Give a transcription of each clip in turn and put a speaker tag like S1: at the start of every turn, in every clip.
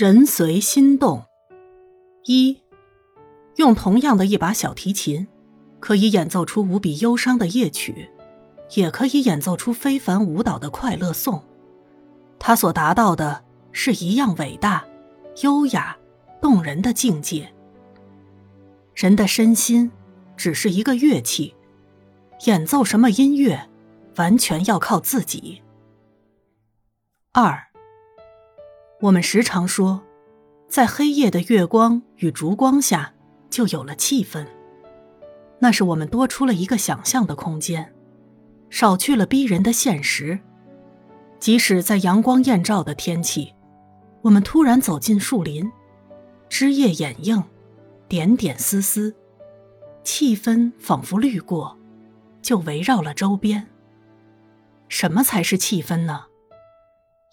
S1: 人随心动。一，用同样的一把小提琴，可以演奏出无比忧伤的夜曲，也可以演奏出非凡舞蹈的快乐颂。它所达到的是一样伟大、优雅、动人的境界。人的身心只是一个乐器，演奏什么音乐，完全要靠自己。二。我们时常说，在黑夜的月光与烛光下，就有了气氛。那是我们多出了一个想象的空间，少去了逼人的现实。即使在阳光艳照的天气，我们突然走进树林，枝叶掩映，点点丝丝，气氛仿佛滤过，就围绕了周边。什么才是气氛呢？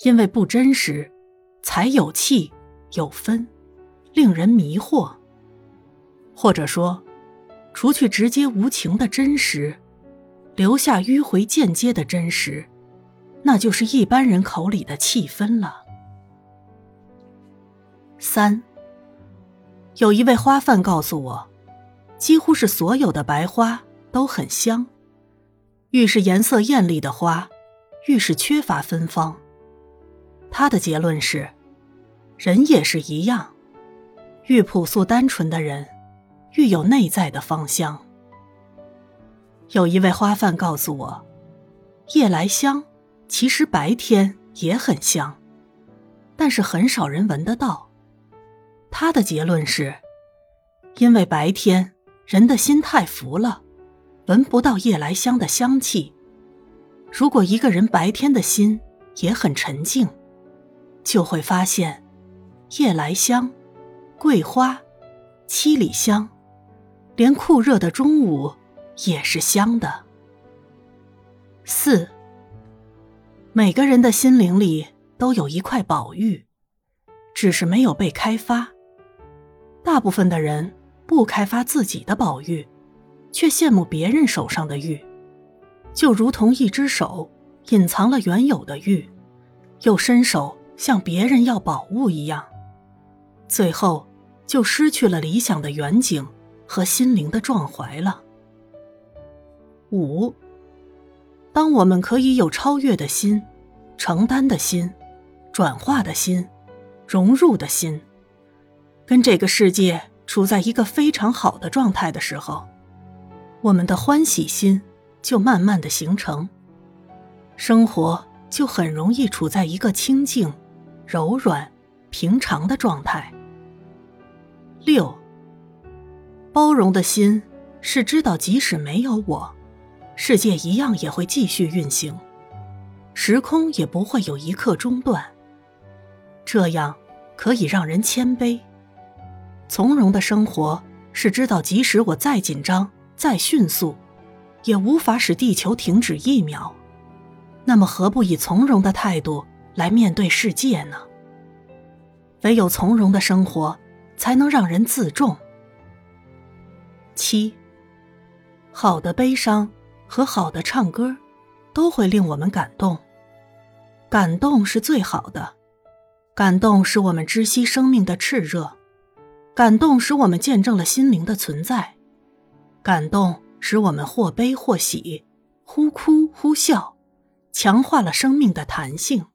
S1: 因为不真实。才有气有分，令人迷惑。或者说，除去直接无情的真实，留下迂回间接的真实，那就是一般人口里的气氛了。三，有一位花贩告诉我，几乎是所有的白花都很香，愈是颜色艳丽的花，愈是缺乏芬芳。他的结论是。人也是一样，愈朴素单纯的人，愈有内在的芳香。有一位花贩告诉我，夜来香其实白天也很香，但是很少人闻得到。他的结论是，因为白天人的心太浮了，闻不到夜来香的香气。如果一个人白天的心也很沉静，就会发现。夜来香、桂花、七里香，连酷热的中午也是香的。四，每个人的心灵里都有一块宝玉，只是没有被开发。大部分的人不开发自己的宝玉，却羡慕别人手上的玉，就如同一只手隐藏了原有的玉，又伸手向别人要宝物一样。最后，就失去了理想的远景和心灵的壮怀了。五，当我们可以有超越的心、承担的心、转化的心、融入的心，跟这个世界处在一个非常好的状态的时候，我们的欢喜心就慢慢的形成，生活就很容易处在一个清静、柔软、平常的状态。六，包容的心是知道，即使没有我，世界一样也会继续运行，时空也不会有一刻中断。这样可以让人谦卑。从容的生活是知道，即使我再紧张、再迅速，也无法使地球停止一秒。那么，何不以从容的态度来面对世界呢？唯有从容的生活。才能让人自重。七，好的悲伤和好的唱歌，都会令我们感动。感动是最好的，感动使我们知悉生命的炽热，感动使我们见证了心灵的存在，感动使我们或悲或喜，忽哭忽笑，强化了生命的弹性。